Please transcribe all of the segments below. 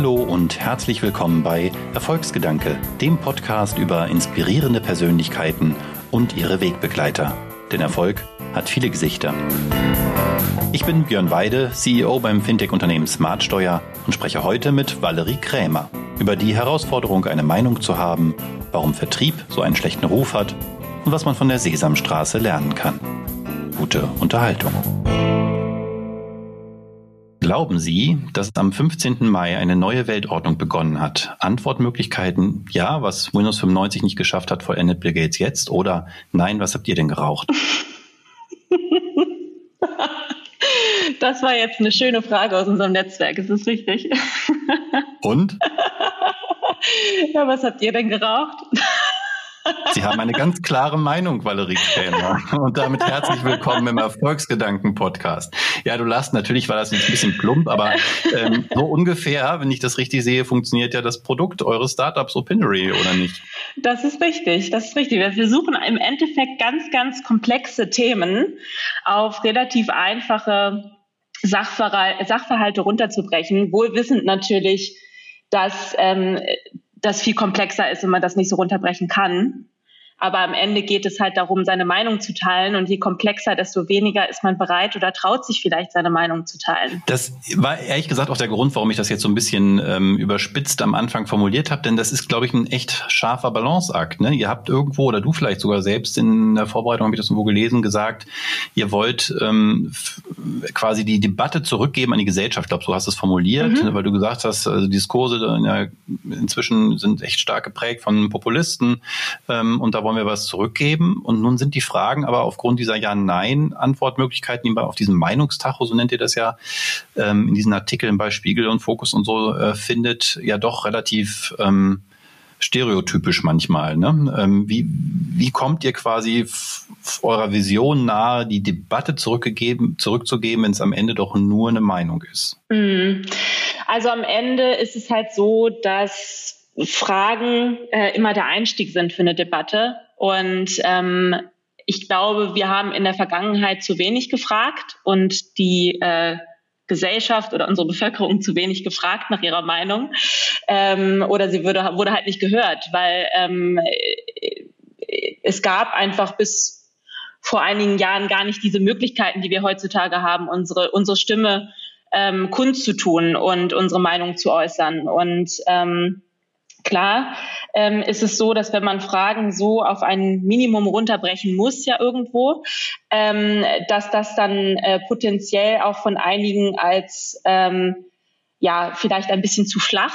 Hallo und herzlich willkommen bei Erfolgsgedanke, dem Podcast über inspirierende Persönlichkeiten und ihre Wegbegleiter. Denn Erfolg hat viele Gesichter. Ich bin Björn Weide, CEO beim Fintech-Unternehmen Smartsteuer und spreche heute mit Valerie Krämer über die Herausforderung, eine Meinung zu haben, warum Vertrieb so einen schlechten Ruf hat und was man von der Sesamstraße lernen kann. Gute Unterhaltung. Glauben Sie, dass am 15. Mai eine neue Weltordnung begonnen hat? Antwortmöglichkeiten ja, was Windows 95 nicht geschafft hat, vollendet Bill Gates jetzt oder nein, was habt ihr denn geraucht? Das war jetzt eine schöne Frage aus unserem Netzwerk, ist das richtig? Und? Ja, was habt ihr denn geraucht? Sie haben eine ganz klare Meinung, Valerie Krämer. Und damit herzlich willkommen im Erfolgsgedanken-Podcast. Ja, du lachst, natürlich war das jetzt ein bisschen plump, aber ähm, so ungefähr, wenn ich das richtig sehe, funktioniert ja das Produkt eures Startups Opinory, oder nicht? Das ist richtig, das ist richtig. Wir versuchen im Endeffekt ganz, ganz komplexe Themen auf relativ einfache Sachverhalte runterzubrechen, wohl wissend natürlich, dass ähm, das viel komplexer ist und man das nicht so runterbrechen kann. Aber am Ende geht es halt darum, seine Meinung zu teilen. Und je komplexer, desto weniger ist man bereit oder traut sich vielleicht, seine Meinung zu teilen. Das war ehrlich gesagt auch der Grund, warum ich das jetzt so ein bisschen ähm, überspitzt am Anfang formuliert habe. Denn das ist, glaube ich, ein echt scharfer Balanceakt. Ne? Ihr habt irgendwo, oder du vielleicht sogar selbst in der Vorbereitung, habe ich das irgendwo gelesen, gesagt, ihr wollt ähm, quasi die Debatte zurückgeben an die Gesellschaft. Ich glaube, so hast du es formuliert, mhm. weil du gesagt hast, also Diskurse ja, inzwischen sind echt stark geprägt von Populisten. Ähm, und da wollen wir was zurückgeben. Und nun sind die Fragen aber aufgrund dieser Ja-Nein-Antwortmöglichkeiten, die man auf diesem Meinungstacho, so nennt ihr das ja, ähm, in diesen Artikeln bei Spiegel und Fokus und so äh, findet, ja doch relativ ähm, stereotypisch manchmal. Ne? Ähm, wie, wie kommt ihr quasi eurer Vision nahe, die Debatte zurückgegeben, zurückzugeben, wenn es am Ende doch nur eine Meinung ist? Mhm. Also am Ende ist es halt so, dass Fragen äh, immer der Einstieg sind für eine Debatte. Und ähm, ich glaube, wir haben in der Vergangenheit zu wenig gefragt und die äh, Gesellschaft oder unsere Bevölkerung zu wenig gefragt nach ihrer Meinung. Ähm, oder sie würde, wurde halt nicht gehört, weil ähm, es gab einfach bis vor einigen Jahren gar nicht diese Möglichkeiten, die wir heutzutage haben, unsere, unsere Stimme ähm, kundzutun und unsere Meinung zu äußern. Und ähm, Klar ähm, ist es so, dass wenn man Fragen so auf ein Minimum runterbrechen muss, ja irgendwo, ähm, dass das dann äh, potenziell auch von einigen als ähm, ja vielleicht ein bisschen zu flach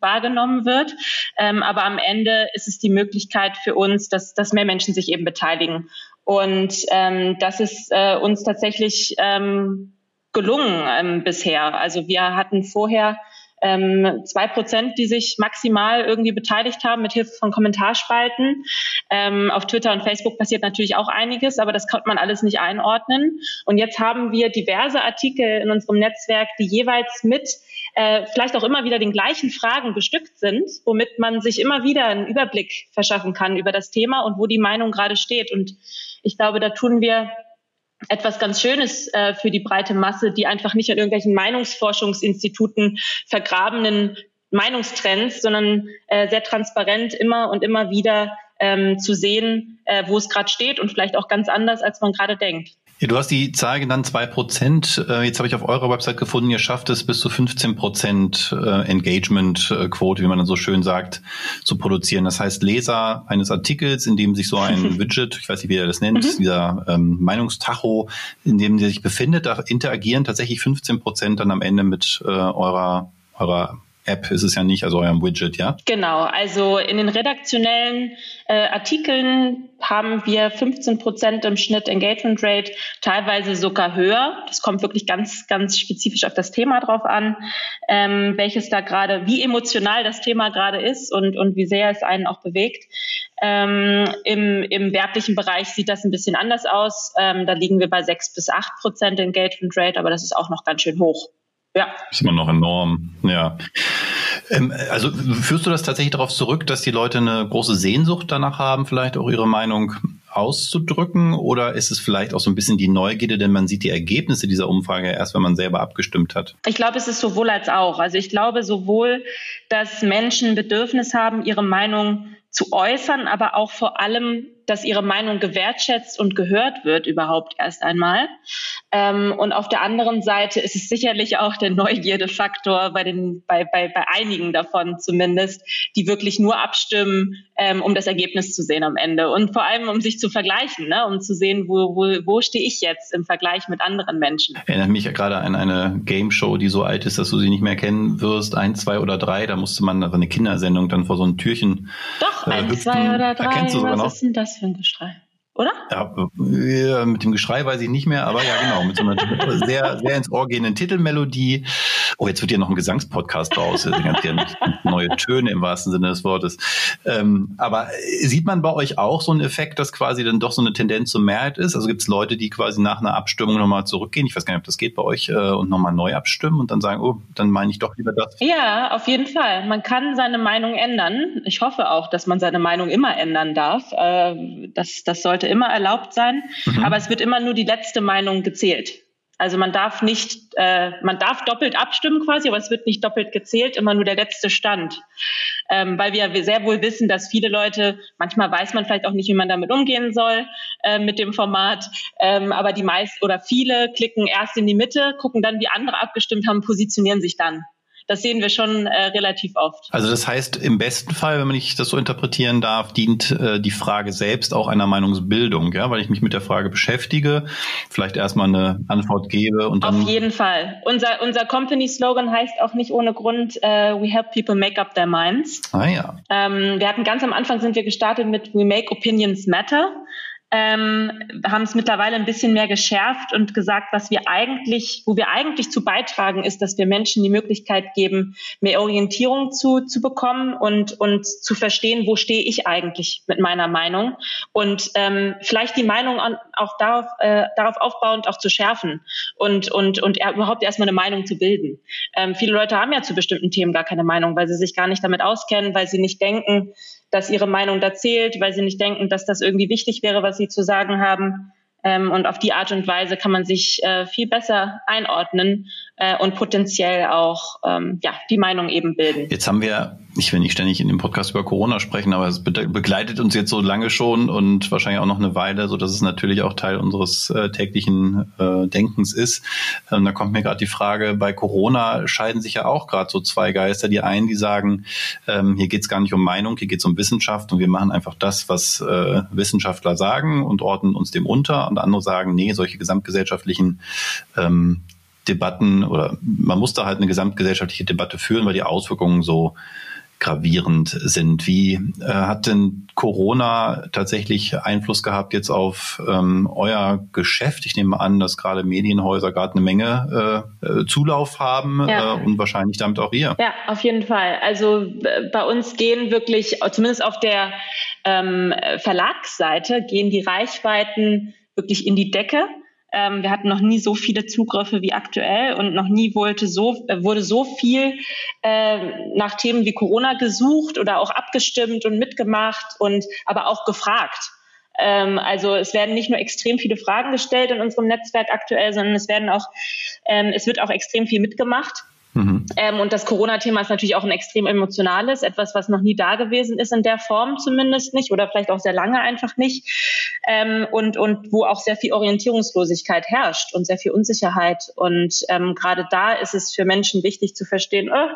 wahrgenommen wird. Ähm, aber am Ende ist es die Möglichkeit für uns, dass, dass mehr Menschen sich eben beteiligen. Und ähm, das ist äh, uns tatsächlich ähm, gelungen ähm, bisher. Also wir hatten vorher ähm, zwei Prozent, die sich maximal irgendwie beteiligt haben mit Hilfe von Kommentarspalten. Ähm, auf Twitter und Facebook passiert natürlich auch einiges, aber das konnte man alles nicht einordnen. Und jetzt haben wir diverse Artikel in unserem Netzwerk, die jeweils mit äh, vielleicht auch immer wieder den gleichen Fragen bestückt sind, womit man sich immer wieder einen Überblick verschaffen kann über das Thema und wo die Meinung gerade steht. Und ich glaube, da tun wir etwas ganz Schönes äh, für die breite Masse, die einfach nicht an irgendwelchen Meinungsforschungsinstituten vergrabenen Meinungstrends, sondern äh, sehr transparent immer und immer wieder ähm, zu sehen, äh, wo es gerade steht und vielleicht auch ganz anders, als man gerade denkt. Ja, du hast die Zahl genannt, zwei Prozent. Äh, jetzt habe ich auf eurer Website gefunden, ihr schafft es bis zu 15 Prozent äh, Engagement-Quote, wie man dann so schön sagt, zu produzieren. Das heißt, Leser eines Artikels, in dem sich so ein Widget, ich weiß nicht, wie er das nennt, mhm. dieser ähm, Meinungstacho, in dem der sich befindet, da interagieren tatsächlich 15 Prozent dann am Ende mit äh, eurer eurer App ist es ja nicht, also eurem Widget, ja? Genau, also in den redaktionellen äh, Artikeln haben wir 15 Prozent im Schnitt Engagement Rate, teilweise sogar höher. Das kommt wirklich ganz, ganz spezifisch auf das Thema drauf an, ähm, welches da gerade, wie emotional das Thema gerade ist und, und wie sehr es einen auch bewegt. Ähm, im, Im werblichen Bereich sieht das ein bisschen anders aus. Ähm, da liegen wir bei 6 bis 8 Prozent Engagement Rate, aber das ist auch noch ganz schön hoch. Ja. Ist immer noch enorm, ja. Ähm, also führst du das tatsächlich darauf zurück, dass die Leute eine große Sehnsucht danach haben, vielleicht auch ihre Meinung auszudrücken oder ist es vielleicht auch so ein bisschen die Neugierde, denn man sieht die Ergebnisse dieser Umfrage erst, wenn man selber abgestimmt hat? Ich glaube, es ist sowohl als auch. Also ich glaube sowohl, dass Menschen Bedürfnis haben, ihre Meinung zu äußern, aber auch vor allem dass ihre Meinung gewertschätzt und gehört wird überhaupt erst einmal. Ähm, und auf der anderen Seite ist es sicherlich auch der Neugierdefaktor bei den, bei, bei, bei einigen davon zumindest, die wirklich nur abstimmen, ähm, um das Ergebnis zu sehen am Ende und vor allem um sich zu vergleichen, ne? um zu sehen, wo, wo, wo stehe ich jetzt im Vergleich mit anderen Menschen. Erinnert mich ja gerade an eine Game Show, die so alt ist, dass du sie nicht mehr kennen wirst, ein, zwei oder drei, da musste man, also eine Kindersendung, dann vor so ein Türchen. Doch, äh, ein, zwei oder drei. Erkennst du sogar Was ist denn das ein Geschrei? Oder? Ja, mit dem Geschrei weiß ich nicht mehr, aber ja, genau, mit so einer sehr, sehr ins Ohr gehenden Titelmelodie. Oh, jetzt wird hier noch ein Gesangspodcast draus, neue Töne im wahrsten Sinne des Wortes. Ähm, aber sieht man bei euch auch so einen Effekt, dass quasi dann doch so eine Tendenz zur Mehrheit ist? Also gibt es Leute, die quasi nach einer Abstimmung nochmal zurückgehen, ich weiß gar nicht, ob das geht bei euch, äh, und nochmal neu abstimmen und dann sagen, oh, dann meine ich doch lieber das? Ja, auf jeden Fall. Man kann seine Meinung ändern. Ich hoffe auch, dass man seine Meinung immer ändern darf. Äh, das, das sollte sollte immer erlaubt sein, mhm. aber es wird immer nur die letzte Meinung gezählt. Also man darf nicht, äh, man darf doppelt abstimmen quasi, aber es wird nicht doppelt gezählt, immer nur der letzte Stand. Ähm, weil wir sehr wohl wissen, dass viele Leute, manchmal weiß man vielleicht auch nicht, wie man damit umgehen soll äh, mit dem Format, ähm, aber die meisten oder viele klicken erst in die Mitte, gucken dann, wie andere abgestimmt haben, positionieren sich dann das sehen wir schon äh, relativ oft. Also das heißt, im besten Fall, wenn man ich das so interpretieren darf, dient äh, die Frage selbst auch einer Meinungsbildung, ja, weil ich mich mit der Frage beschäftige, vielleicht erstmal eine Antwort gebe und dann. Auf jeden Fall. Unser, unser Company-Slogan heißt auch nicht ohne Grund, uh, we help people make up their minds. Ah ja. Ähm, wir hatten ganz am Anfang sind wir gestartet mit We make opinions matter ähm, haben es mittlerweile ein bisschen mehr geschärft und gesagt, was wir eigentlich, wo wir eigentlich zu beitragen, ist, dass wir Menschen die Möglichkeit geben, mehr Orientierung zu, zu bekommen und, und zu verstehen, wo stehe ich eigentlich mit meiner Meinung und ähm, vielleicht die Meinung an, auch darauf, äh, darauf aufbauend auch zu schärfen und, und, und überhaupt erstmal eine Meinung zu bilden. Ähm, viele Leute haben ja zu bestimmten Themen gar keine Meinung, weil sie sich gar nicht damit auskennen, weil sie nicht denken, dass ihre Meinung da zählt, weil sie nicht denken, dass das irgendwie wichtig wäre, was sie zu sagen haben. Ähm, und auf die Art und Weise kann man sich äh, viel besser einordnen äh, und potenziell auch ähm, ja, die Meinung eben bilden. Jetzt haben wir ich will nicht ständig in dem Podcast über Corona sprechen, aber es begleitet uns jetzt so lange schon und wahrscheinlich auch noch eine Weile, so dass es natürlich auch Teil unseres äh, täglichen äh, Denkens ist. Ähm, da kommt mir gerade die Frage, bei Corona scheiden sich ja auch gerade so zwei Geister. Die einen, die sagen, ähm, hier geht es gar nicht um Meinung, hier geht es um Wissenschaft und wir machen einfach das, was äh, Wissenschaftler sagen und ordnen uns dem unter. Und andere sagen, nee, solche gesamtgesellschaftlichen ähm, Debatten oder man muss da halt eine gesamtgesellschaftliche Debatte führen, weil die Auswirkungen so gravierend sind. Wie äh, hat denn Corona tatsächlich Einfluss gehabt jetzt auf ähm, euer Geschäft? Ich nehme an, dass gerade Medienhäuser gerade eine Menge äh, äh, Zulauf haben ja. äh, und wahrscheinlich damit auch ihr. Ja, auf jeden Fall. Also bei uns gehen wirklich, zumindest auf der ähm, Verlagsseite, gehen die Reichweiten wirklich in die Decke. Ähm, wir hatten noch nie so viele Zugriffe wie aktuell und noch nie wollte so, äh, wurde so viel äh, nach Themen wie Corona gesucht oder auch abgestimmt und mitgemacht und aber auch gefragt. Ähm, also es werden nicht nur extrem viele Fragen gestellt in unserem Netzwerk aktuell, sondern es werden auch, ähm, es wird auch extrem viel mitgemacht. Mhm. Ähm, und das Corona-Thema ist natürlich auch ein extrem emotionales, etwas, was noch nie da gewesen ist in der Form zumindest nicht oder vielleicht auch sehr lange einfach nicht. Ähm, und, und wo auch sehr viel Orientierungslosigkeit herrscht und sehr viel Unsicherheit. Und ähm, gerade da ist es für Menschen wichtig zu verstehen, oh,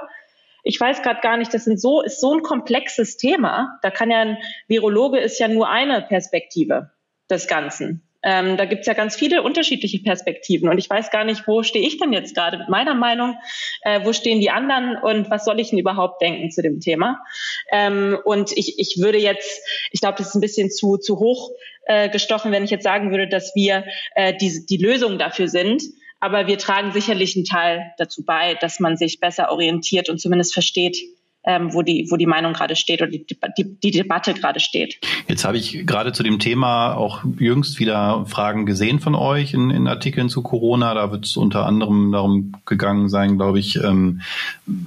ich weiß gerade gar nicht, das sind so, ist so ein komplexes Thema. Da kann ja ein Virologe ist ja nur eine Perspektive des Ganzen. Ähm, da gibt's ja ganz viele unterschiedliche Perspektiven und ich weiß gar nicht, wo stehe ich denn jetzt gerade mit meiner Meinung, äh, wo stehen die anderen und was soll ich denn überhaupt denken zu dem Thema? Ähm, und ich, ich würde jetzt, ich glaube, das ist ein bisschen zu, zu hoch äh, gestochen, wenn ich jetzt sagen würde, dass wir äh, die, die Lösung dafür sind. Aber wir tragen sicherlich einen Teil dazu bei, dass man sich besser orientiert und zumindest versteht, ähm, wo, die, wo die Meinung gerade steht oder die, die, die Debatte gerade steht. Jetzt habe ich gerade zu dem Thema auch jüngst wieder Fragen gesehen von euch in, in Artikeln zu Corona. Da wird es unter anderem darum gegangen sein, glaube ich, ähm,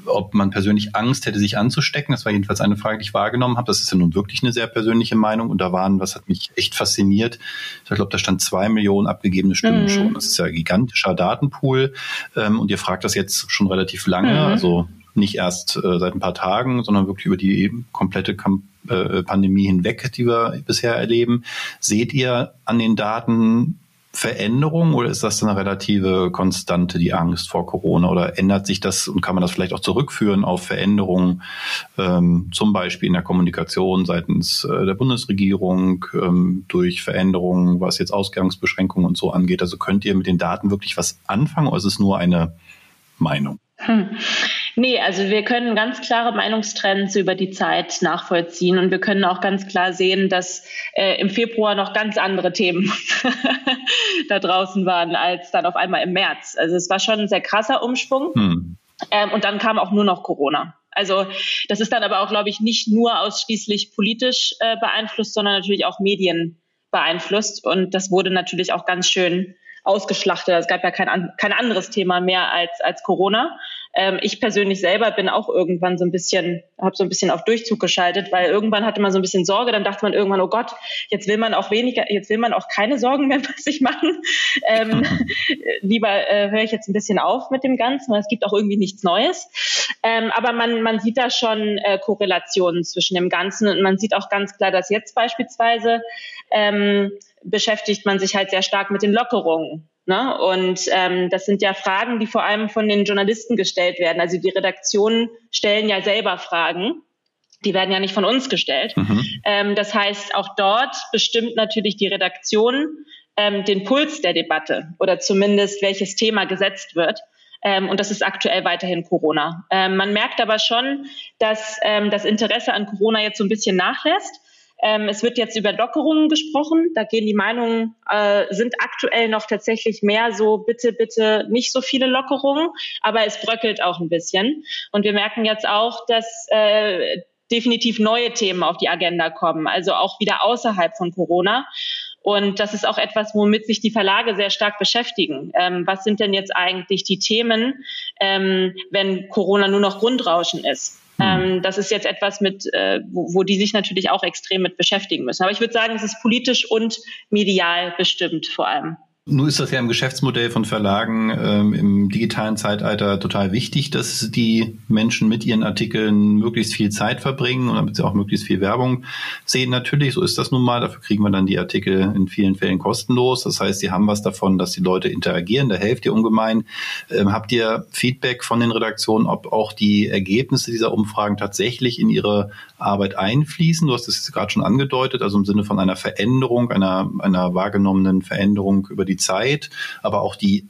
ob man persönlich Angst hätte, sich anzustecken. Das war jedenfalls eine Frage, die ich wahrgenommen habe. Das ist ja nun wirklich eine sehr persönliche Meinung. Und da waren, was hat mich echt fasziniert, ich glaube, da stand zwei Millionen abgegebene Stimmen mhm. schon. Das ist ja ein gigantischer Datenpool. Ähm, und ihr fragt das jetzt schon relativ lange. Mhm. Also nicht erst äh, seit ein paar Tagen, sondern wirklich über die komplette Kamp äh, Pandemie hinweg, die wir bisher erleben. Seht ihr an den Daten Veränderungen oder ist das eine relative Konstante, die Angst vor Corona? Oder ändert sich das und kann man das vielleicht auch zurückführen auf Veränderungen, ähm, zum Beispiel in der Kommunikation seitens äh, der Bundesregierung, ähm, durch Veränderungen, was jetzt Ausgangsbeschränkungen und so angeht? Also könnt ihr mit den Daten wirklich was anfangen oder ist es nur eine Meinung? Hm. Nee, also wir können ganz klare Meinungstrends über die Zeit nachvollziehen und wir können auch ganz klar sehen, dass äh, im Februar noch ganz andere Themen da draußen waren als dann auf einmal im März. Also es war schon ein sehr krasser Umschwung. Hm. Ähm, und dann kam auch nur noch Corona. Also das ist dann aber auch, glaube ich, nicht nur ausschließlich politisch äh, beeinflusst, sondern natürlich auch Medien beeinflusst. Und das wurde natürlich auch ganz schön ausgeschlachtet. Es gab ja kein, kein anderes Thema mehr als, als Corona. Ähm, ich persönlich selber bin auch irgendwann so ein bisschen, habe so ein bisschen auf Durchzug geschaltet, weil irgendwann hatte man so ein bisschen Sorge, dann dachte man irgendwann, oh Gott, jetzt will man auch weniger, jetzt will man auch keine Sorgen mehr bei sich machen. Ähm, lieber äh, höre ich jetzt ein bisschen auf mit dem Ganzen, weil es gibt auch irgendwie nichts Neues. Ähm, aber man, man sieht da schon äh, Korrelationen zwischen dem Ganzen und man sieht auch ganz klar, dass jetzt beispielsweise ähm, beschäftigt man sich halt sehr stark mit den Lockerungen. Ne? Und ähm, das sind ja Fragen, die vor allem von den Journalisten gestellt werden. Also die Redaktionen stellen ja selber Fragen. Die werden ja nicht von uns gestellt. Mhm. Ähm, das heißt, auch dort bestimmt natürlich die Redaktion ähm, den Puls der Debatte oder zumindest welches Thema gesetzt wird. Ähm, und das ist aktuell weiterhin Corona. Ähm, man merkt aber schon, dass ähm, das Interesse an Corona jetzt so ein bisschen nachlässt. Ähm, es wird jetzt über Lockerungen gesprochen. Da gehen die Meinungen, äh, sind aktuell noch tatsächlich mehr so, bitte, bitte nicht so viele Lockerungen, aber es bröckelt auch ein bisschen. Und wir merken jetzt auch, dass äh, definitiv neue Themen auf die Agenda kommen, also auch wieder außerhalb von Corona. Und das ist auch etwas, womit sich die Verlage sehr stark beschäftigen. Ähm, was sind denn jetzt eigentlich die Themen, ähm, wenn Corona nur noch Grundrauschen ist? Mhm. Ähm, das ist jetzt etwas, mit, äh, wo, wo die sich natürlich auch extrem mit beschäftigen müssen. Aber ich würde sagen, es ist politisch und medial bestimmt vor allem. Nun ist das ja im Geschäftsmodell von Verlagen ähm, im digitalen Zeitalter total wichtig, dass die Menschen mit ihren Artikeln möglichst viel Zeit verbringen und damit sie auch möglichst viel Werbung sehen. Natürlich, so ist das nun mal. Dafür kriegen wir dann die Artikel in vielen Fällen kostenlos. Das heißt, sie haben was davon, dass die Leute interagieren. Da helft ihr ungemein. Ähm, habt ihr Feedback von den Redaktionen, ob auch die Ergebnisse dieser Umfragen tatsächlich in ihre Arbeit einfließen? Du hast es gerade schon angedeutet, also im Sinne von einer Veränderung, einer, einer wahrgenommenen Veränderung über die die Zeit, aber auch die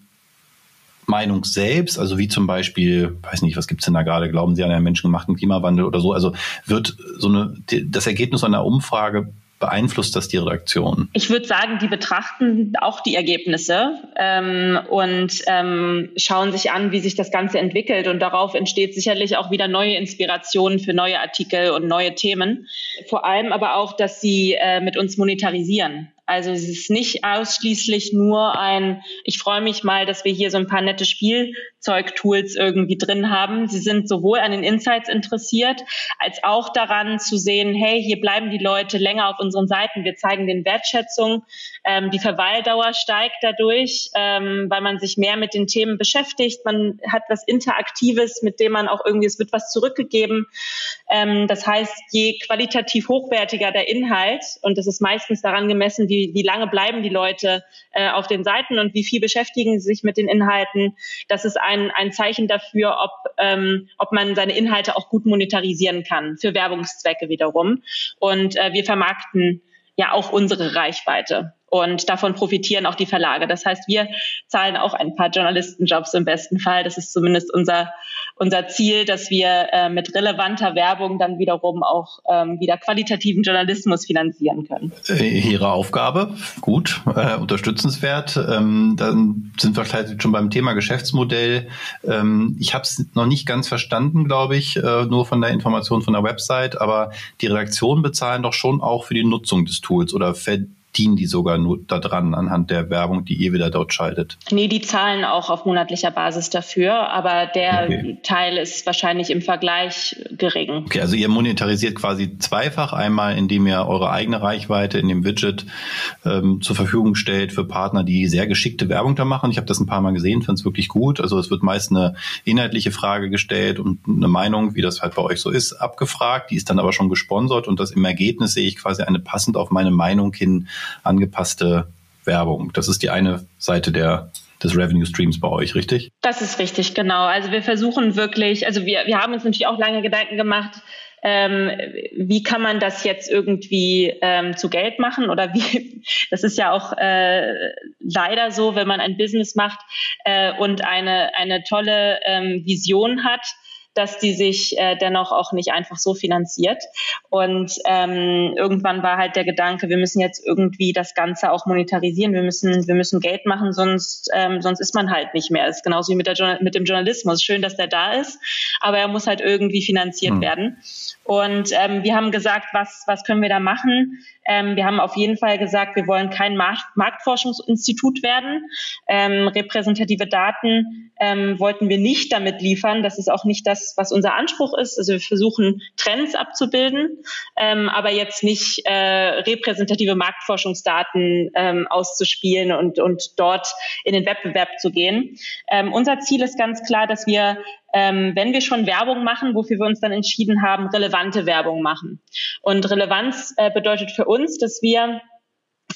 Meinung selbst, also wie zum Beispiel, weiß nicht, was gibt's denn da gerade, glauben Sie an einen menschengemachten Klimawandel oder so, also wird so eine, das Ergebnis einer Umfrage beeinflusst das die Redaktion? Ich würde sagen, die betrachten auch die Ergebnisse ähm, und ähm, schauen sich an, wie sich das Ganze entwickelt. Und darauf entsteht sicherlich auch wieder neue Inspirationen für neue Artikel und neue Themen. Vor allem aber auch, dass sie äh, mit uns monetarisieren. Also es ist nicht ausschließlich nur ein, ich freue mich mal, dass wir hier so ein paar nette Spielzeugtools irgendwie drin haben. Sie sind sowohl an den Insights interessiert, als auch daran zu sehen, hey, hier bleiben die Leute länger auf unseren Seiten. Wir zeigen den Wertschätzung. Ähm, die Verweildauer steigt dadurch, ähm, weil man sich mehr mit den Themen beschäftigt. Man hat was Interaktives, mit dem man auch irgendwie, es wird was zurückgegeben. Ähm, das heißt, je qualitativ hochwertiger der Inhalt, und das ist meistens daran gemessen, wie, wie lange bleiben die Leute äh, auf den Seiten und wie viel beschäftigen sie sich mit den Inhalten. Das ist ein, ein Zeichen dafür, ob, ähm, ob man seine Inhalte auch gut monetarisieren kann, für Werbungszwecke wiederum. Und äh, wir vermarkten ja auch unsere Reichweite. Und davon profitieren auch die Verlage. Das heißt, wir zahlen auch ein paar Journalistenjobs im besten Fall. Das ist zumindest unser, unser Ziel, dass wir äh, mit relevanter Werbung dann wiederum auch ähm, wieder qualitativen Journalismus finanzieren können. Ihre Aufgabe, gut, äh, unterstützenswert. Ähm, dann sind wir vielleicht schon beim Thema Geschäftsmodell. Ähm, ich habe es noch nicht ganz verstanden, glaube ich, äh, nur von der Information von der Website, aber die Redaktionen bezahlen doch schon auch für die Nutzung des Tools oder dienen die sogar nur daran anhand der Werbung, die ihr wieder dort schaltet? Nee, die zahlen auch auf monatlicher Basis dafür, aber der okay. Teil ist wahrscheinlich im Vergleich gering. Okay, also ihr monetarisiert quasi zweifach. Einmal, indem ihr eure eigene Reichweite in dem Widget ähm, zur Verfügung stellt für Partner, die sehr geschickte Werbung da machen. Ich habe das ein paar Mal gesehen, finde es wirklich gut. Also es wird meist eine inhaltliche Frage gestellt und eine Meinung, wie das halt bei euch so ist, abgefragt. Die ist dann aber schon gesponsert und das im Ergebnis sehe ich quasi eine passend auf meine Meinung hin angepasste Werbung. Das ist die eine Seite der des Revenue Streams bei euch, richtig? Das ist richtig, genau. Also wir versuchen wirklich, also wir, wir haben uns natürlich auch lange Gedanken gemacht, ähm, wie kann man das jetzt irgendwie ähm, zu Geld machen oder wie, das ist ja auch äh, leider so, wenn man ein Business macht äh, und eine, eine tolle ähm, Vision hat, dass die sich äh, dennoch auch nicht einfach so finanziert. Und ähm, irgendwann war halt der Gedanke, wir müssen jetzt irgendwie das Ganze auch monetarisieren, wir müssen, wir müssen Geld machen, sonst, ähm, sonst ist man halt nicht mehr. Das ist genauso wie mit, der, mit dem Journalismus. Schön, dass der da ist, aber er muss halt irgendwie finanziert mhm. werden. Und ähm, wir haben gesagt, was, was können wir da machen? Ähm, wir haben auf jeden Fall gesagt, wir wollen kein Markt Marktforschungsinstitut werden. Ähm, repräsentative Daten ähm, wollten wir nicht damit liefern. Das ist auch nicht das, was unser Anspruch ist. Also wir versuchen Trends abzubilden, ähm, aber jetzt nicht äh, repräsentative Marktforschungsdaten ähm, auszuspielen und, und dort in den Wettbewerb zu gehen. Ähm, unser Ziel ist ganz klar, dass wir ähm, wenn wir schon Werbung machen, wofür wir uns dann entschieden haben, relevante Werbung machen. Und Relevanz äh, bedeutet für uns, dass wir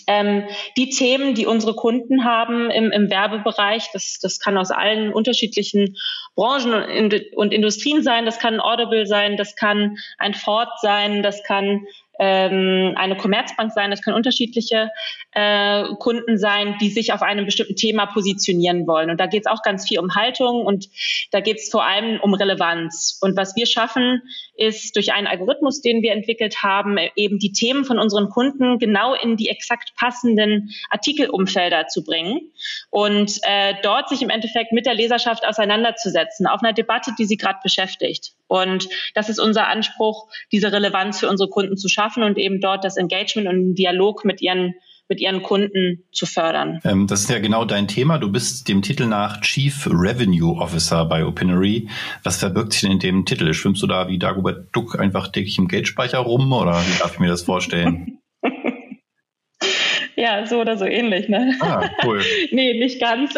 ähm, die Themen, die unsere Kunden haben im, im Werbebereich, das, das kann aus allen unterschiedlichen Branchen und, und Industrien sein, das kann Audible sein, das kann ein Ford sein, das kann ähm, eine Commerzbank sein, das können unterschiedliche äh, Kunden sein, die sich auf einem bestimmten Thema positionieren wollen. Und da geht es auch ganz viel um Haltung und da geht es vor allem um Relevanz. Und was wir schaffen, ist durch einen Algorithmus, den wir entwickelt haben, eben die Themen von unseren Kunden genau in die exakt passenden Artikelumfelder zu bringen und äh, dort sich im Endeffekt mit der Leserschaft auseinanderzusetzen, auf einer Debatte, die sie gerade beschäftigt. Und das ist unser Anspruch, diese Relevanz für unsere Kunden zu schaffen und eben dort das Engagement und den Dialog mit ihren mit ihren Kunden zu fördern. Ähm, das ist ja genau dein Thema. Du bist dem Titel nach Chief Revenue Officer bei Opinory. Was verbirgt sich denn in dem Titel? Schwimmst du da wie Dagobert Duck einfach täglich im Geldspeicher rum oder wie darf ich mir das vorstellen? ja, so oder so ähnlich, ne? Ah, cool. nee, nicht ganz.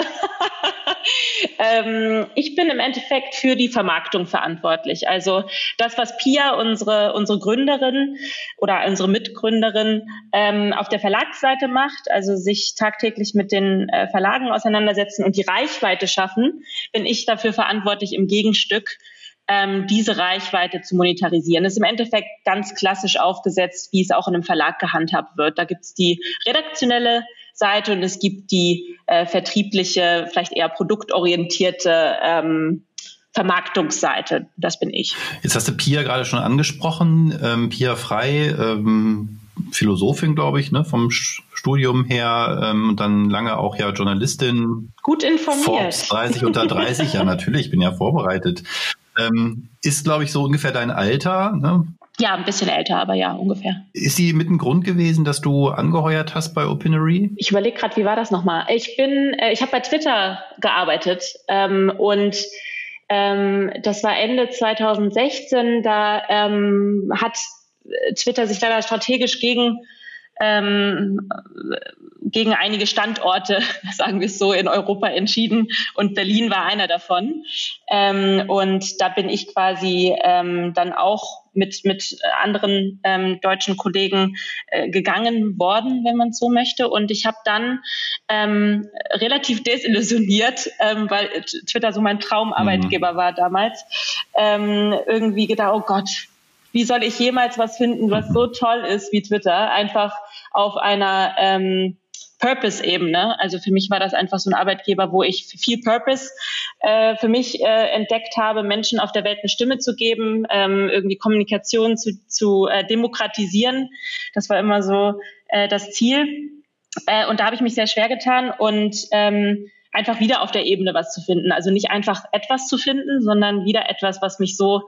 ähm, ich bin im Endeffekt für die Vermarktung verantwortlich. Also das, was Pia, unsere, unsere Gründerin oder unsere Mitgründerin, ähm, auf der Verlagsseite macht, also sich tagtäglich mit den äh, Verlagen auseinandersetzen und die Reichweite schaffen, bin ich dafür verantwortlich im Gegenstück ähm, diese Reichweite zu monetarisieren. Das ist im Endeffekt ganz klassisch aufgesetzt, wie es auch in einem Verlag gehandhabt wird. Da gibt es die redaktionelle Seite und es gibt die äh, vertriebliche, vielleicht eher produktorientierte ähm, Vermarktungsseite. Das bin ich. Jetzt hast du Pia gerade schon angesprochen. Ähm, Pia Frei, ähm, Philosophin, glaube ich, ne, vom Studium her ähm, und dann lange auch ja Journalistin. Gut informiert. Forbes 30 unter 30, ja natürlich, ich bin ja vorbereitet. Ähm, ist, glaube ich, so ungefähr dein Alter. Ne? Ja, ein bisschen älter, aber ja, ungefähr. Ist sie mit ein Grund gewesen, dass du angeheuert hast bei Opinory? Ich überlege gerade, wie war das nochmal? Ich bin, äh, ich habe bei Twitter gearbeitet ähm, und ähm, das war Ende 2016. Da ähm, hat Twitter sich leider strategisch gegen ähm, gegen einige Standorte, sagen wir es so, in Europa entschieden und Berlin war einer davon. Ähm, und da bin ich quasi ähm, dann auch mit, mit anderen ähm, deutschen Kollegen äh, gegangen worden, wenn man so möchte. Und ich habe dann ähm, relativ desillusioniert, ähm, weil Twitter so mein Traumarbeitgeber mhm. war damals, ähm, irgendwie gedacht, oh Gott, wie soll ich jemals was finden, was so toll ist wie Twitter? Einfach auf einer ähm, Purpose-Ebene. Also für mich war das einfach so ein Arbeitgeber, wo ich viel Purpose äh, für mich äh, entdeckt habe, Menschen auf der Welt eine Stimme zu geben, ähm, irgendwie Kommunikation zu, zu äh, demokratisieren. Das war immer so äh, das Ziel. Äh, und da habe ich mich sehr schwer getan und ähm, einfach wieder auf der Ebene was zu finden. Also nicht einfach etwas zu finden, sondern wieder etwas, was mich so,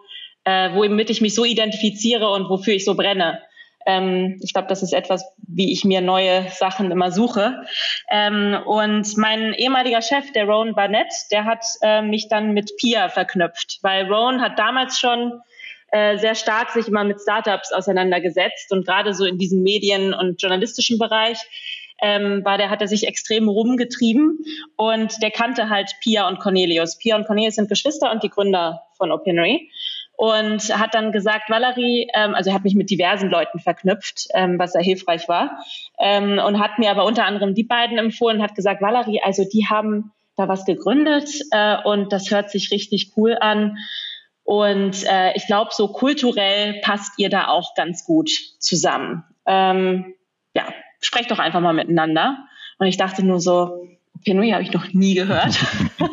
äh, womit ich mich so identifiziere und wofür ich so brenne. Ähm, ich glaube, das ist etwas, wie ich mir neue Sachen immer suche. Ähm, und mein ehemaliger Chef, der Rowan Barnett, der hat äh, mich dann mit Pia verknüpft, weil Rowan hat damals schon äh, sehr stark sich immer mit Startups auseinandergesetzt und gerade so in diesem Medien- und journalistischen Bereich ähm, war der, hat er sich extrem rumgetrieben und der kannte halt Pia und Cornelius. Pia und Cornelius sind Geschwister und die Gründer von Opinory und hat dann gesagt, Valerie, ähm, also hat mich mit diversen Leuten verknüpft, ähm, was sehr hilfreich war ähm, und hat mir aber unter anderem die beiden empfohlen, hat gesagt, Valerie, also die haben da was gegründet äh, und das hört sich richtig cool an. Und äh, ich glaube, so kulturell passt ihr da auch ganz gut zusammen. Ähm, ja, sprecht doch einfach mal miteinander. Und ich dachte nur so, Pinui habe ich noch nie gehört.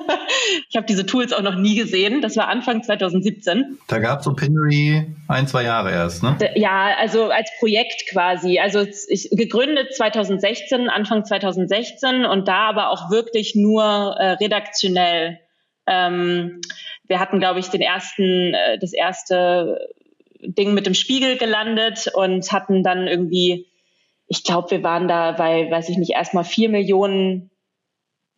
ich habe diese Tools auch noch nie gesehen. Das war Anfang 2017. Da gab es so Pinui ein, zwei Jahre erst, ne? Ja, also als Projekt quasi. Also ich gegründet 2016, Anfang 2016 und da aber auch wirklich nur äh, redaktionell. Ähm, wir hatten, glaube ich, den ersten, äh, das erste Ding mit dem Spiegel gelandet und hatten dann irgendwie ich glaube, wir waren da bei, weiß ich nicht, erstmal vier Millionen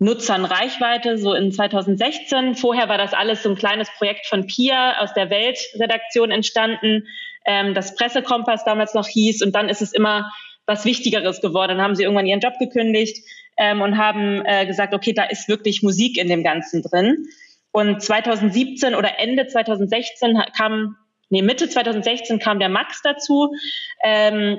Nutzern Reichweite, so in 2016. Vorher war das alles so ein kleines Projekt von Pia aus der Weltredaktion entstanden, ähm, das Pressekompass damals noch hieß. Und dann ist es immer was Wichtigeres geworden. Dann haben sie irgendwann ihren Job gekündigt ähm, und haben äh, gesagt, okay, da ist wirklich Musik in dem Ganzen drin. Und 2017 oder Ende 2016 kam, nee, Mitte 2016 kam der Max dazu. Ähm,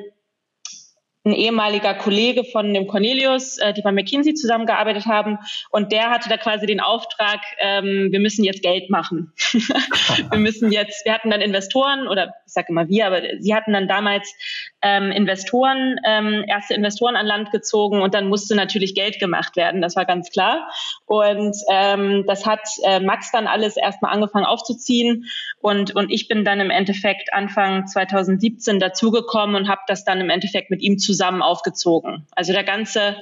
ein ehemaliger Kollege von dem Cornelius, äh, die bei McKinsey zusammengearbeitet haben. Und der hatte da quasi den Auftrag, ähm, wir müssen jetzt Geld machen. wir müssen jetzt, wir hatten dann Investoren oder ich sage immer wir, aber sie hatten dann damals ähm, Investoren, ähm, erste Investoren an Land gezogen und dann musste natürlich Geld gemacht werden, das war ganz klar. Und ähm, das hat äh, Max dann alles erstmal angefangen aufzuziehen und, und ich bin dann im Endeffekt Anfang 2017 dazugekommen und habe das dann im Endeffekt mit ihm zusammen aufgezogen. Also der ganze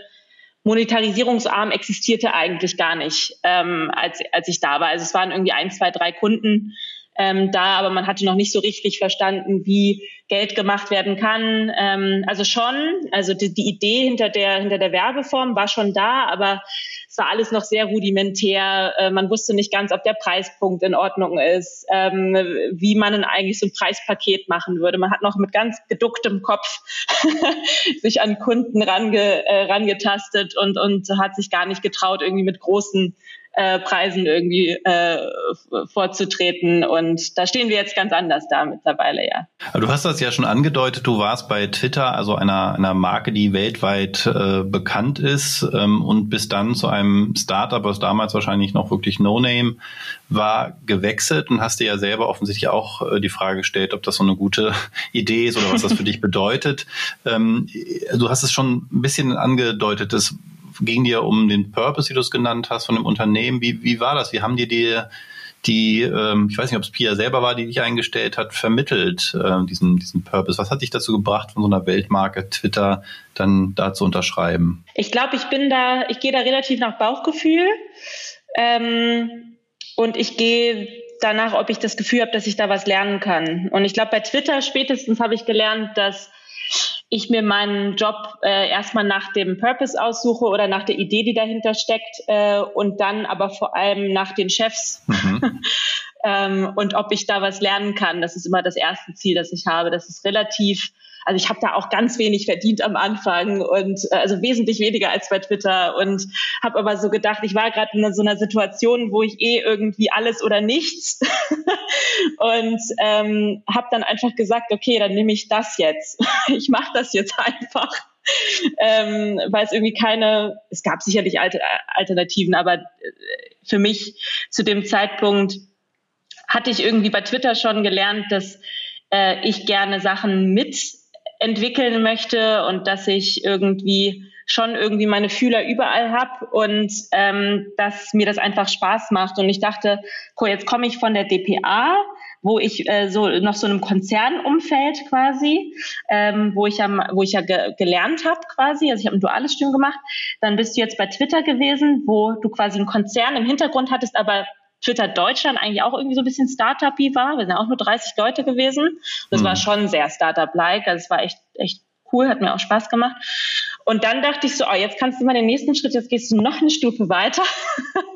Monetarisierungsarm existierte eigentlich gar nicht, ähm, als, als ich da war. Also es waren irgendwie ein, zwei, drei Kunden, ähm, da, aber man hatte noch nicht so richtig verstanden, wie Geld gemacht werden kann. Ähm, also schon, also die, die Idee hinter der, hinter der Werbeform war schon da, aber es war alles noch sehr rudimentär. Äh, man wusste nicht ganz, ob der Preispunkt in Ordnung ist, ähm, wie man denn eigentlich so ein Preispaket machen würde. Man hat noch mit ganz geducktem Kopf sich an Kunden range, äh, rangetastet und, und hat sich gar nicht getraut, irgendwie mit großen äh, Preisen irgendwie äh, vorzutreten. Und da stehen wir jetzt ganz anders da mittlerweile, ja. Du hast das ja schon angedeutet, du warst bei Twitter, also einer, einer Marke, die weltweit äh, bekannt ist ähm, und bist dann zu einem Startup, was damals wahrscheinlich noch wirklich No-Name war, gewechselt und hast dir ja selber offensichtlich auch äh, die Frage gestellt, ob das so eine gute Idee ist oder was das für dich bedeutet. Ähm, du hast es schon ein bisschen angedeutet, das ging dir um den Purpose, wie du es genannt hast, von dem Unternehmen. Wie, wie war das? Wie haben dir die, die ähm, ich weiß nicht, ob es Pia selber war, die dich eingestellt hat, vermittelt, äh, diesen, diesen Purpose? Was hat dich dazu gebracht, von so einer Weltmarke Twitter dann da zu unterschreiben? Ich glaube, ich bin da, ich gehe da relativ nach Bauchgefühl. Ähm, und ich gehe danach, ob ich das Gefühl habe, dass ich da was lernen kann. Und ich glaube, bei Twitter spätestens habe ich gelernt, dass ich mir meinen Job äh, erstmal nach dem Purpose aussuche oder nach der Idee, die dahinter steckt äh, und dann aber vor allem nach den Chefs mhm. ähm, und ob ich da was lernen kann. Das ist immer das erste Ziel, das ich habe. Das ist relativ also ich habe da auch ganz wenig verdient am Anfang und äh, also wesentlich weniger als bei Twitter und habe aber so gedacht, ich war gerade in so einer Situation, wo ich eh irgendwie alles oder nichts und ähm, habe dann einfach gesagt, okay, dann nehme ich das jetzt. ich mache das jetzt einfach. Ähm, weil es irgendwie keine, es gab sicherlich Alter, Alternativen, aber äh, für mich zu dem Zeitpunkt hatte ich irgendwie bei Twitter schon gelernt, dass äh, ich gerne Sachen mit entwickeln möchte und dass ich irgendwie schon irgendwie meine Fühler überall habe und ähm, dass mir das einfach Spaß macht. Und ich dachte, cool, jetzt komme ich von der DPA, wo ich äh, so noch so einem Konzernumfeld quasi, ähm, wo ich ja, wo ich ja ge gelernt habe quasi, also ich habe ein duales Studium gemacht. Dann bist du jetzt bei Twitter gewesen, wo du quasi einen Konzern im Hintergrund hattest, aber Twitter Deutschland eigentlich auch irgendwie so ein bisschen Startup-y war. Wir sind auch nur 30 Leute gewesen. Das mhm. war schon sehr Startup-like. Also es war echt, echt cool, hat mir auch Spaß gemacht. Und dann dachte ich so, oh, jetzt kannst du mal den nächsten Schritt, jetzt gehst du noch eine Stufe weiter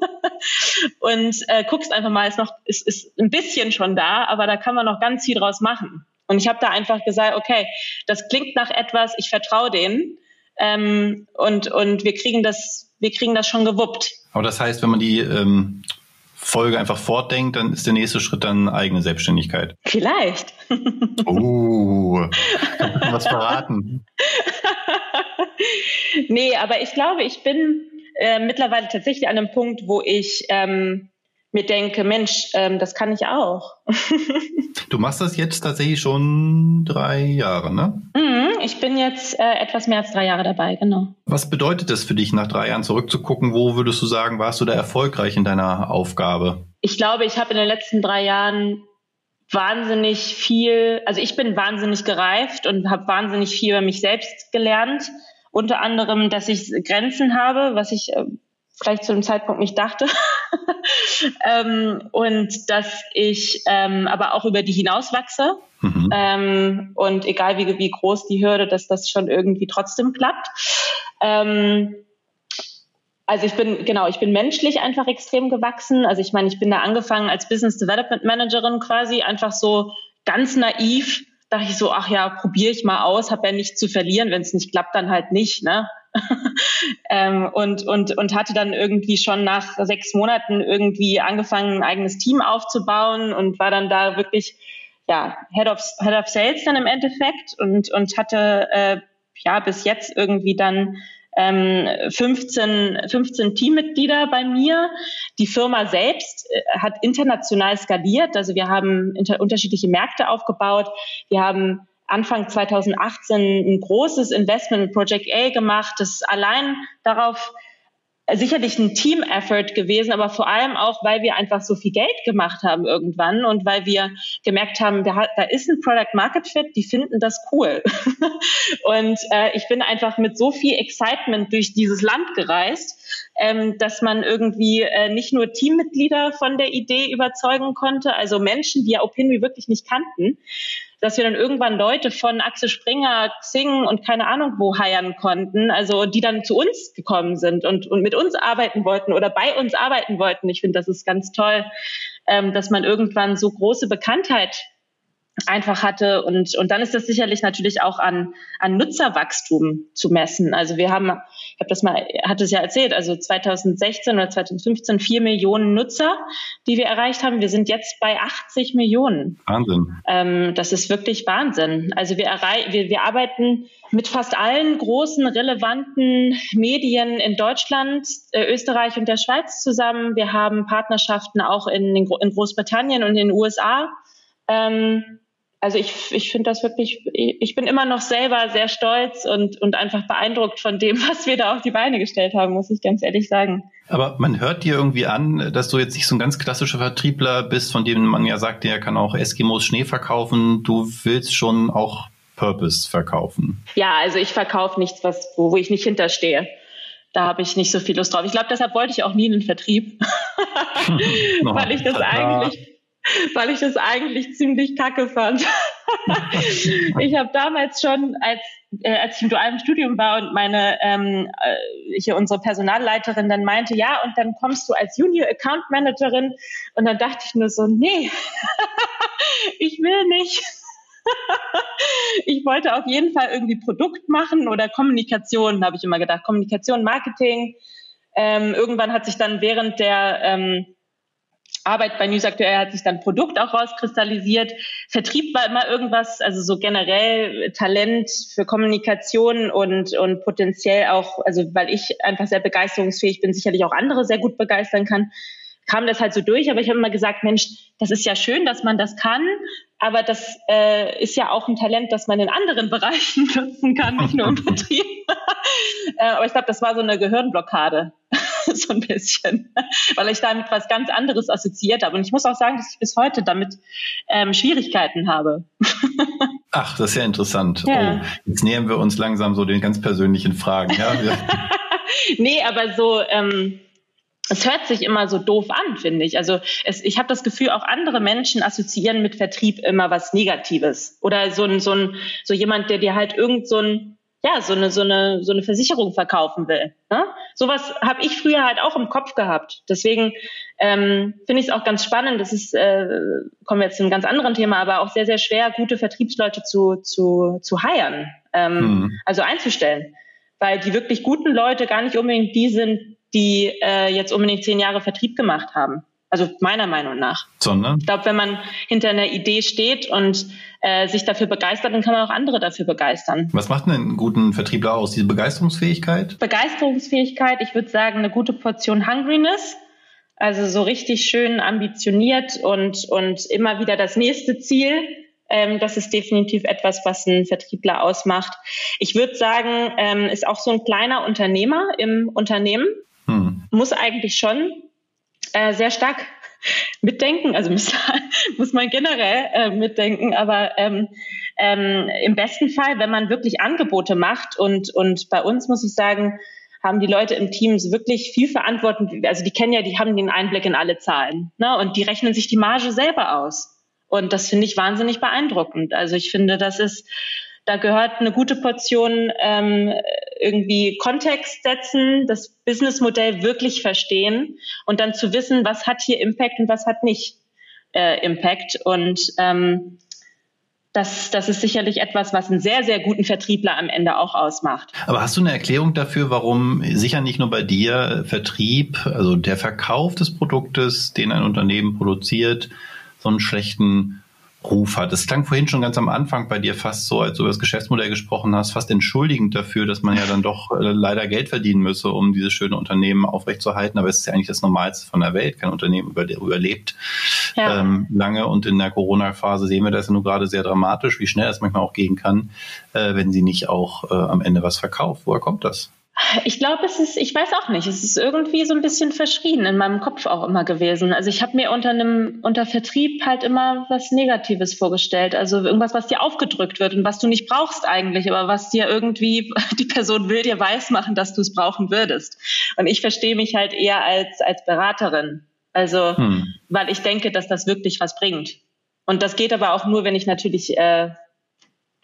und äh, guckst einfach mal, ist noch, ist, ist ein bisschen schon da, aber da kann man noch ganz viel draus machen. Und ich habe da einfach gesagt, okay, das klingt nach etwas, ich vertraue denen ähm, und, und wir kriegen das, wir kriegen das schon gewuppt. Aber das heißt, wenn man die ähm, Folge einfach fortdenkt, dann ist der nächste Schritt dann eigene Selbstständigkeit. Vielleicht. Oh, was verraten. nee, aber ich glaube, ich bin äh, mittlerweile tatsächlich an einem Punkt, wo ich ähm, mir denke, Mensch, ähm, das kann ich auch. du machst das jetzt tatsächlich schon drei Jahre, ne? Mhm, ich bin jetzt äh, etwas mehr als drei Jahre dabei, genau. Was bedeutet es für dich, nach drei Jahren zurückzugucken? Wo würdest du sagen, warst du da erfolgreich in deiner Aufgabe? Ich glaube, ich habe in den letzten drei Jahren wahnsinnig viel, also ich bin wahnsinnig gereift und habe wahnsinnig viel über mich selbst gelernt. Unter anderem, dass ich Grenzen habe, was ich äh, vielleicht zu dem Zeitpunkt nicht dachte. ähm, und dass ich ähm, aber auch über die hinauswachse. Mhm. Ähm, und egal wie, wie groß die Hürde, dass das schon irgendwie trotzdem klappt. Ähm, also ich bin, genau, ich bin menschlich einfach extrem gewachsen. Also ich meine, ich bin da angefangen als Business Development Managerin quasi, einfach so ganz naiv. Dachte ich so, ach ja, probiere ich mal aus, habe ja nichts zu verlieren. Wenn es nicht klappt, dann halt nicht. Ne? ähm, und, und, und hatte dann irgendwie schon nach sechs Monaten irgendwie angefangen, ein eigenes Team aufzubauen und war dann da wirklich ja, Head of, Head of Sales dann im Endeffekt und, und hatte äh, ja bis jetzt irgendwie dann ähm, 15, 15 Teammitglieder bei mir. Die Firma selbst äh, hat international skaliert. Also wir haben inter unterschiedliche Märkte aufgebaut. Wir haben Anfang 2018 ein großes Investment in Project A gemacht, das allein darauf sicherlich ein Team-Effort gewesen, aber vor allem auch, weil wir einfach so viel Geld gemacht haben irgendwann und weil wir gemerkt haben, da, da ist ein Product Market Fit, die finden das cool. und äh, ich bin einfach mit so viel Excitement durch dieses Land gereist, ähm, dass man irgendwie äh, nicht nur Teammitglieder von der Idee überzeugen konnte, also Menschen, die ja Opinry wirklich nicht kannten, dass wir dann irgendwann Leute von Axel Springer, Xing und keine Ahnung wo heiern konnten, also die dann zu uns gekommen sind und, und mit uns arbeiten wollten oder bei uns arbeiten wollten. Ich finde, das ist ganz toll, ähm, dass man irgendwann so große Bekanntheit einfach hatte. Und, und dann ist das sicherlich natürlich auch an, an Nutzerwachstum zu messen. Also wir haben, ich habe das mal, hatte es ja erzählt, also 2016 oder 2015 vier Millionen Nutzer, die wir erreicht haben. Wir sind jetzt bei 80 Millionen. Wahnsinn. Ähm, das ist wirklich Wahnsinn. Also wir, errei wir, wir arbeiten mit fast allen großen relevanten Medien in Deutschland, äh, Österreich und der Schweiz zusammen. Wir haben Partnerschaften auch in, in Großbritannien und in den USA. Ähm, also ich, ich finde das wirklich, ich bin immer noch selber sehr stolz und, und einfach beeindruckt von dem, was wir da auf die Beine gestellt haben, muss ich ganz ehrlich sagen. Aber man hört dir irgendwie an, dass du jetzt nicht so ein ganz klassischer Vertriebler bist, von dem man ja sagt, der kann auch Eskimos Schnee verkaufen. Du willst schon auch Purpose verkaufen. Ja, also ich verkaufe nichts, was, wo, wo ich nicht hinterstehe. Da habe ich nicht so viel Lust drauf. Ich glaube, deshalb wollte ich auch nie in den Vertrieb, weil ich das eigentlich weil ich das eigentlich ziemlich kacke fand. ich habe damals schon, als, äh, als ich im dualen Studium war und meine ähm, äh, hier unsere Personalleiterin dann meinte, ja, und dann kommst du als Junior Account Managerin und dann dachte ich nur so, nee, ich will nicht. ich wollte auf jeden Fall irgendwie Produkt machen oder Kommunikation, habe ich immer gedacht, Kommunikation, Marketing. Ähm, irgendwann hat sich dann während der ähm, Arbeit bei News Aktuell hat sich dann Produkt auch rauskristallisiert. Vertrieb war immer irgendwas, also so generell Talent für Kommunikation und, und potenziell auch, also weil ich einfach sehr begeisterungsfähig bin, sicherlich auch andere sehr gut begeistern kann, kam das halt so durch, aber ich habe immer gesagt, Mensch, das ist ja schön, dass man das kann, aber das äh, ist ja auch ein Talent, das man in anderen Bereichen nutzen kann, nicht nur im Betrieb. äh, aber ich glaube, das war so eine Gehirnblockade, so ein bisschen, weil ich damit was ganz anderes assoziiert habe. Und ich muss auch sagen, dass ich bis heute damit ähm, Schwierigkeiten habe. Ach, das ist ja interessant. Ja. Oh, jetzt nähern wir uns langsam so den ganz persönlichen Fragen. Ja? nee, aber so, ähm, es hört sich immer so doof an, finde ich. Also es, ich habe das Gefühl, auch andere Menschen assoziieren mit Vertrieb immer was Negatives. Oder so ein, so ein, so jemand, der dir halt irgend so ein, ja, so eine, so eine, so eine Versicherung verkaufen will. Ne? Sowas habe ich früher halt auch im Kopf gehabt. Deswegen ähm, finde ich es auch ganz spannend. Das ist, äh, kommen wir jetzt zu einem ganz anderen Thema, aber auch sehr, sehr schwer, gute Vertriebsleute zu, zu, zu hiren, ähm, hm. also einzustellen. Weil die wirklich guten Leute gar nicht unbedingt die sind, die äh, jetzt unbedingt zehn Jahre Vertrieb gemacht haben. Also meiner Meinung nach. Sondern? Ich glaube, wenn man hinter einer Idee steht und äh, sich dafür begeistert, dann kann man auch andere dafür begeistern. Was macht denn einen guten Vertriebler aus? Diese Begeisterungsfähigkeit? Begeisterungsfähigkeit, ich würde sagen, eine gute Portion Hungriness. Also so richtig schön ambitioniert und, und immer wieder das nächste Ziel. Ähm, das ist definitiv etwas, was einen Vertriebler ausmacht. Ich würde sagen, ähm, ist auch so ein kleiner Unternehmer im Unternehmen hm. muss eigentlich schon äh, sehr stark mitdenken, also muss, muss man generell äh, mitdenken, aber ähm, ähm, im besten Fall, wenn man wirklich Angebote macht und, und bei uns muss ich sagen, haben die Leute im Team wirklich viel Verantwortung, also die kennen ja, die haben den Einblick in alle Zahlen ne? und die rechnen sich die Marge selber aus. Und das finde ich wahnsinnig beeindruckend. Also ich finde, das ist da gehört eine gute Portion ähm, irgendwie Kontext setzen, das Businessmodell wirklich verstehen und dann zu wissen, was hat hier Impact und was hat nicht äh, Impact. Und ähm, das, das ist sicherlich etwas, was einen sehr, sehr guten Vertriebler am Ende auch ausmacht. Aber hast du eine Erklärung dafür, warum sicher nicht nur bei dir Vertrieb, also der Verkauf des Produktes, den ein Unternehmen produziert, so einen schlechten Ruf hat. Es klang vorhin schon ganz am Anfang bei dir fast so, als du über das Geschäftsmodell gesprochen hast, fast entschuldigend dafür, dass man ja dann doch äh, leider Geld verdienen müsse, um dieses schöne Unternehmen aufrechtzuerhalten. Aber es ist ja eigentlich das Normalste von der Welt. Kein Unternehmen über, überlebt ja. ähm, lange und in der Corona-Phase sehen wir das ja nur gerade sehr dramatisch, wie schnell das manchmal auch gehen kann, äh, wenn sie nicht auch äh, am Ende was verkauft. Woher kommt das? Ich glaube, es ist, ich weiß auch nicht, es ist irgendwie so ein bisschen verschrien in meinem Kopf auch immer gewesen. Also ich habe mir unter einem, unter Vertrieb halt immer was Negatives vorgestellt. Also irgendwas, was dir aufgedrückt wird und was du nicht brauchst eigentlich, aber was dir irgendwie, die Person will dir weismachen, dass du es brauchen würdest. Und ich verstehe mich halt eher als, als Beraterin. Also, hm. weil ich denke, dass das wirklich was bringt. Und das geht aber auch nur, wenn ich natürlich äh,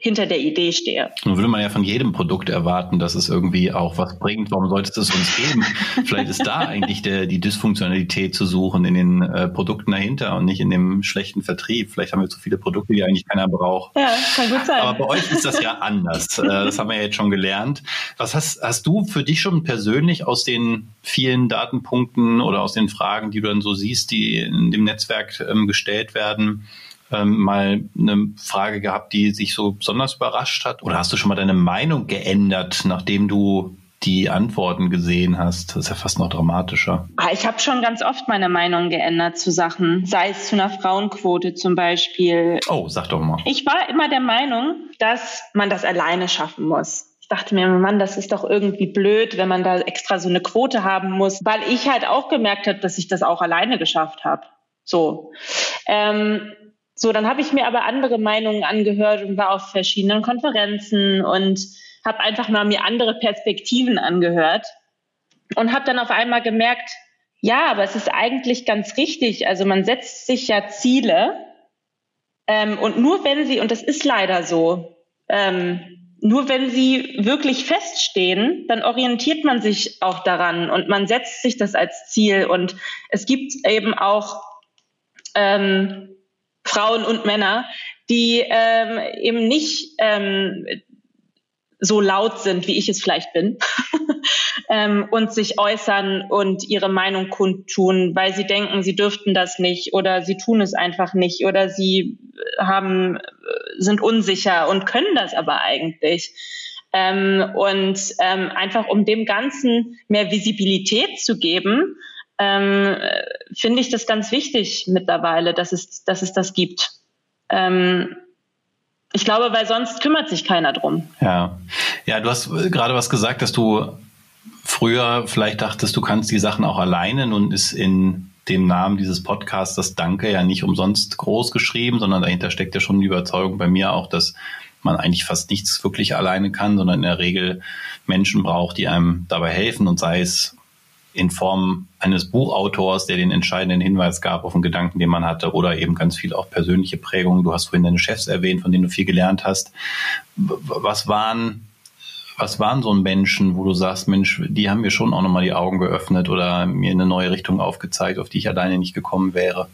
hinter der Idee stehe. Nun würde man ja von jedem Produkt erwarten, dass es irgendwie auch was bringt. Warum sollte es uns geben? Vielleicht ist da eigentlich der, die Dysfunktionalität zu suchen in den äh, Produkten dahinter und nicht in dem schlechten Vertrieb. Vielleicht haben wir zu viele Produkte, die eigentlich keiner braucht. Ja, kann gut sein. Aber bei euch ist das ja anders. Äh, das haben wir ja jetzt schon gelernt. Was hast, hast du für dich schon persönlich aus den vielen Datenpunkten oder aus den Fragen, die du dann so siehst, die in dem Netzwerk ähm, gestellt werden, ähm, mal eine Frage gehabt, die sich so besonders überrascht hat? Oder hast du schon mal deine Meinung geändert, nachdem du die Antworten gesehen hast? Das ist ja fast noch dramatischer. Ah, ich habe schon ganz oft meine Meinung geändert zu Sachen, sei es zu einer Frauenquote zum Beispiel. Oh, sag doch mal. Ich war immer der Meinung, dass man das alleine schaffen muss Ich dachte mir, Mann, das ist doch irgendwie blöd, wenn man da extra so eine Quote haben muss, weil ich halt auch gemerkt habe, dass ich das auch alleine geschafft habe. So. Ähm, so, dann habe ich mir aber andere Meinungen angehört und war auf verschiedenen Konferenzen und habe einfach mal mir andere Perspektiven angehört und habe dann auf einmal gemerkt, ja, aber es ist eigentlich ganz richtig. Also man setzt sich ja Ziele ähm, und nur wenn sie, und das ist leider so, ähm, nur wenn sie wirklich feststehen, dann orientiert man sich auch daran und man setzt sich das als Ziel. Und es gibt eben auch ähm, Frauen und Männer, die ähm, eben nicht ähm, so laut sind, wie ich es vielleicht bin, ähm, und sich äußern und ihre Meinung kundtun, weil sie denken, sie dürften das nicht oder sie tun es einfach nicht oder sie haben, sind unsicher und können das aber eigentlich. Ähm, und ähm, einfach um dem Ganzen mehr Visibilität zu geben, ähm, finde ich das ganz wichtig mittlerweile, dass es, dass es das gibt. Ähm, ich glaube, weil sonst kümmert sich keiner drum. Ja, ja, du hast gerade was gesagt, dass du früher vielleicht dachtest, du kannst die Sachen auch alleine. Nun ist in dem Namen dieses Podcasts das Danke ja nicht umsonst groß geschrieben, sondern dahinter steckt ja schon die Überzeugung bei mir auch, dass man eigentlich fast nichts wirklich alleine kann, sondern in der Regel Menschen braucht, die einem dabei helfen und sei es in Form eines Buchautors, der den entscheidenden Hinweis gab auf einen Gedanken, den man hatte, oder eben ganz viel auch persönliche Prägungen. Du hast vorhin deine Chefs erwähnt, von denen du viel gelernt hast. Was waren, was waren so ein Menschen, wo du sagst, Mensch, die haben mir schon auch nochmal die Augen geöffnet oder mir eine neue Richtung aufgezeigt, auf die ich alleine nicht gekommen wäre?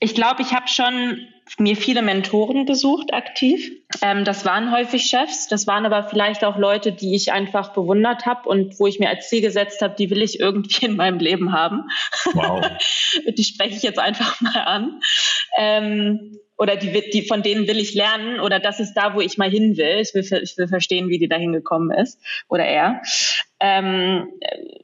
Ich glaube, ich habe schon mir viele Mentoren gesucht aktiv. Ähm, das waren häufig Chefs, das waren aber vielleicht auch Leute, die ich einfach bewundert habe und wo ich mir als Ziel gesetzt habe, die will ich irgendwie in meinem Leben haben. Wow. die spreche ich jetzt einfach mal an. Ähm, oder die, die, von denen will ich lernen oder das ist da, wo ich mal hin will. Ich will, ich will verstehen, wie die da hingekommen ist oder er. Ähm,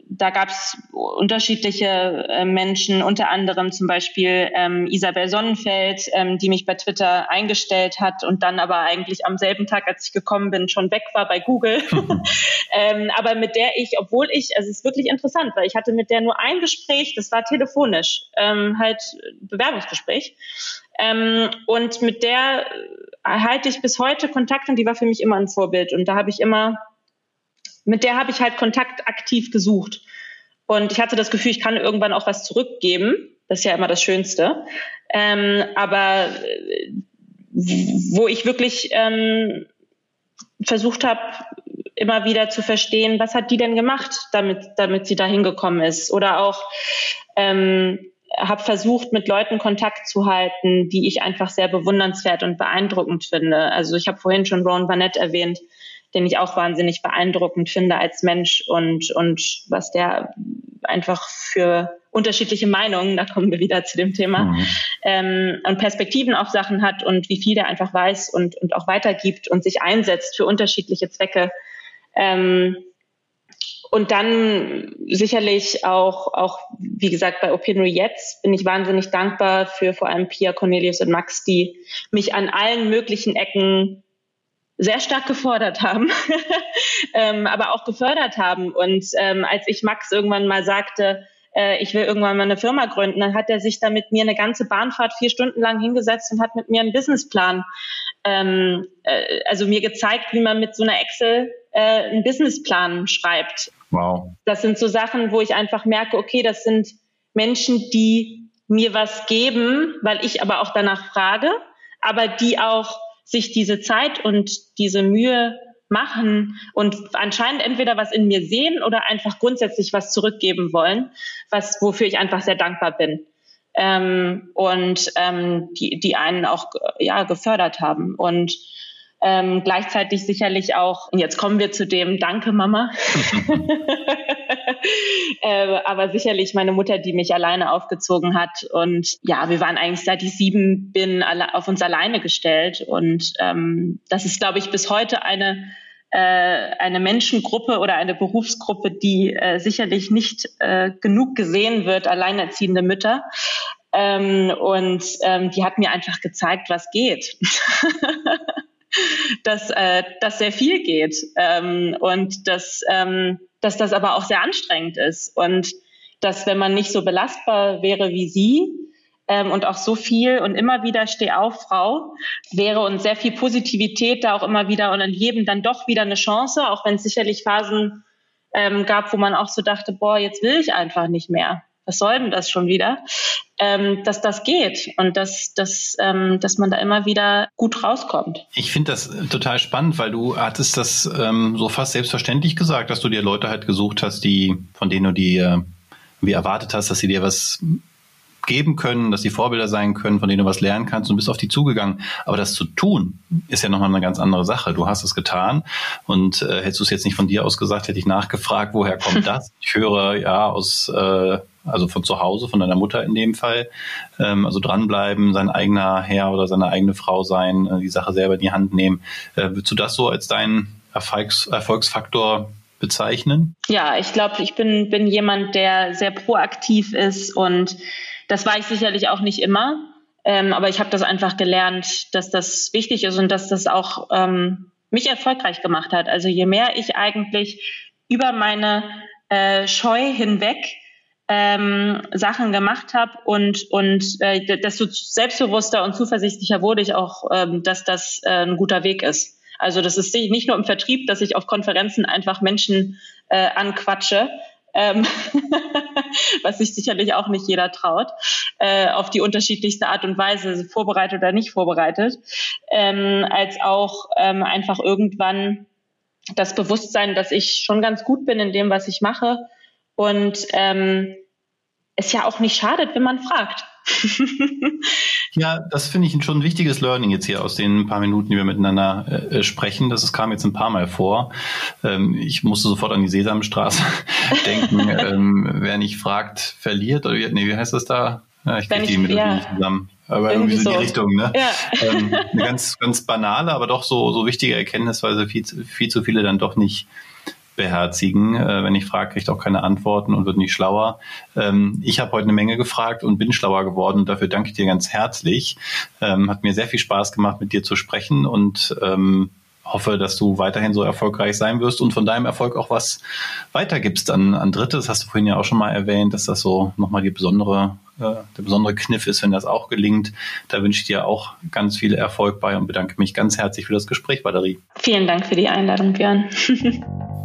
da gab es unterschiedliche äh, Menschen, unter anderem zum Beispiel ähm, Isabel Sonnenfeld, ähm, die mich bei Twitter eingestellt hat und dann aber eigentlich am selben Tag, als ich gekommen bin, schon weg war bei Google. ähm, aber mit der ich, obwohl ich, also es ist wirklich interessant, weil ich hatte mit der nur ein Gespräch, das war telefonisch, ähm, halt Bewerbungsgespräch. Ähm, und mit der halte ich bis heute Kontakt und die war für mich immer ein Vorbild. Und da habe ich immer, mit der habe ich halt Kontakt aktiv gesucht. Und ich hatte das Gefühl, ich kann irgendwann auch was zurückgeben. Das ist ja immer das Schönste. Ähm, aber äh, wo ich wirklich ähm, versucht habe, immer wieder zu verstehen, was hat die denn gemacht, damit, damit sie da hingekommen ist. Oder auch ähm, habe versucht, mit Leuten Kontakt zu halten, die ich einfach sehr bewundernswert und beeindruckend finde. Also ich habe vorhin schon Ron Barnett erwähnt, den ich auch wahnsinnig beeindruckend finde als Mensch und, und was der einfach für unterschiedliche Meinungen, da kommen wir wieder zu dem Thema, mhm. ähm, und Perspektiven auf Sachen hat und wie viel der einfach weiß und, und auch weitergibt und sich einsetzt für unterschiedliche Zwecke. Ähm, und dann sicherlich auch, auch, wie gesagt, bei Opinio jetzt bin ich wahnsinnig dankbar für vor allem Pia, Cornelius und Max, die mich an allen möglichen Ecken sehr stark gefordert haben, ähm, aber auch gefördert haben. Und ähm, als ich Max irgendwann mal sagte, äh, ich will irgendwann mal eine Firma gründen, dann hat er sich da mit mir eine ganze Bahnfahrt vier Stunden lang hingesetzt und hat mit mir einen Businessplan, ähm, äh, also mir gezeigt, wie man mit so einer Excel äh, einen Businessplan schreibt. Wow. Das sind so Sachen, wo ich einfach merke, okay, das sind Menschen, die mir was geben, weil ich aber auch danach frage, aber die auch sich diese Zeit und diese Mühe machen und anscheinend entweder was in mir sehen oder einfach grundsätzlich was zurückgeben wollen, was wofür ich einfach sehr dankbar bin. Ähm, und ähm, die, die einen auch ja gefördert haben und ähm, gleichzeitig sicherlich auch, und jetzt kommen wir zu dem Danke, Mama. äh, aber sicherlich meine Mutter, die mich alleine aufgezogen hat. Und ja, wir waren eigentlich seit ich sieben bin alle, auf uns alleine gestellt. Und ähm, das ist, glaube ich, bis heute eine äh, eine Menschengruppe oder eine Berufsgruppe, die äh, sicherlich nicht äh, genug gesehen wird, alleinerziehende Mütter. Ähm, und ähm, die hat mir einfach gezeigt, was geht. dass, äh, dass sehr viel geht ähm, und dass, ähm, dass das aber auch sehr anstrengend ist und dass wenn man nicht so belastbar wäre wie sie ähm, und auch so viel und immer wieder steh auf Frau wäre und sehr viel Positivität da auch immer wieder und in jedem dann doch wieder eine Chance, auch wenn es sicherlich Phasen ähm, gab, wo man auch so dachte, boah, jetzt will ich einfach nicht mehr was soll denn das schon wieder? Ähm, dass das geht und dass, dass, ähm, dass man da immer wieder gut rauskommt. Ich finde das total spannend, weil du hattest das ähm, so fast selbstverständlich gesagt, dass du dir Leute halt gesucht hast, die, von denen du dir wie erwartet hast, dass sie dir was geben können, dass sie Vorbilder sein können, von denen du was lernen kannst und bist auf die zugegangen. Aber das zu tun, ist ja nochmal eine ganz andere Sache. Du hast es getan und äh, hättest du es jetzt nicht von dir aus gesagt, hätte ich nachgefragt, woher kommt das? Ich höre ja aus, äh, also von zu Hause, von deiner Mutter in dem Fall. Ähm, also dranbleiben, sein eigener Herr oder seine eigene Frau sein, äh, die Sache selber in die Hand nehmen. Äh, würdest du das so als deinen Erfolgs Erfolgsfaktor bezeichnen? Ja, ich glaube, ich bin, bin jemand, der sehr proaktiv ist und Das war ich sicherlich auch nicht immer, ähm, aber ich habe das einfach gelernt, dass das wichtig ist und dass das auch ähm, mich erfolgreich gemacht hat. Also je mehr ich eigentlich über meine äh, Scheu hinweg ähm, Sachen gemacht habe und und äh, desto selbstbewusster und zuversichtlicher wurde ich auch, ähm, dass das äh, ein guter Weg ist. Also das ist nicht nur im Vertrieb, dass ich auf Konferenzen einfach Menschen äh, anquatsche, ähm, was sich sicherlich auch nicht jeder traut, äh, auf die unterschiedlichste Art und Weise, vorbereitet oder nicht vorbereitet, ähm, als auch ähm, einfach irgendwann das Bewusstsein, dass ich schon ganz gut bin in dem, was ich mache und ähm, es ja auch nicht schadet, wenn man fragt. Ja, das finde ich schon ein wichtiges Learning jetzt hier aus den paar Minuten, die wir miteinander äh, sprechen. Das kam jetzt ein paar Mal vor. Ähm, ich musste sofort an die Sesamstraße denken. ähm, wer nicht fragt, verliert. Oder wie, nee, wie heißt das da? Ja, ich kriege die Melodie ja. nicht zusammen. Aber irgendwie, irgendwie so in die Richtung, ne? Ja. Ähm, eine ganz, ganz banale, aber doch so, so wichtige Erkenntnis, weil so viel, viel zu viele dann doch nicht beherzigen. Äh, wenn ich frage, kriege ich auch keine Antworten und wird nicht schlauer. Ähm, ich habe heute eine Menge gefragt und bin schlauer geworden dafür danke ich dir ganz herzlich. Ähm, hat mir sehr viel Spaß gemacht, mit dir zu sprechen und ähm, hoffe, dass du weiterhin so erfolgreich sein wirst und von deinem Erfolg auch was weitergibst an, an Dritte. Das hast du vorhin ja auch schon mal erwähnt, dass das so nochmal die besondere, äh, der besondere Kniff ist, wenn das auch gelingt. Da wünsche ich dir auch ganz viel Erfolg bei und bedanke mich ganz herzlich für das Gespräch, Valerie. Vielen Dank für die Einladung, Björn.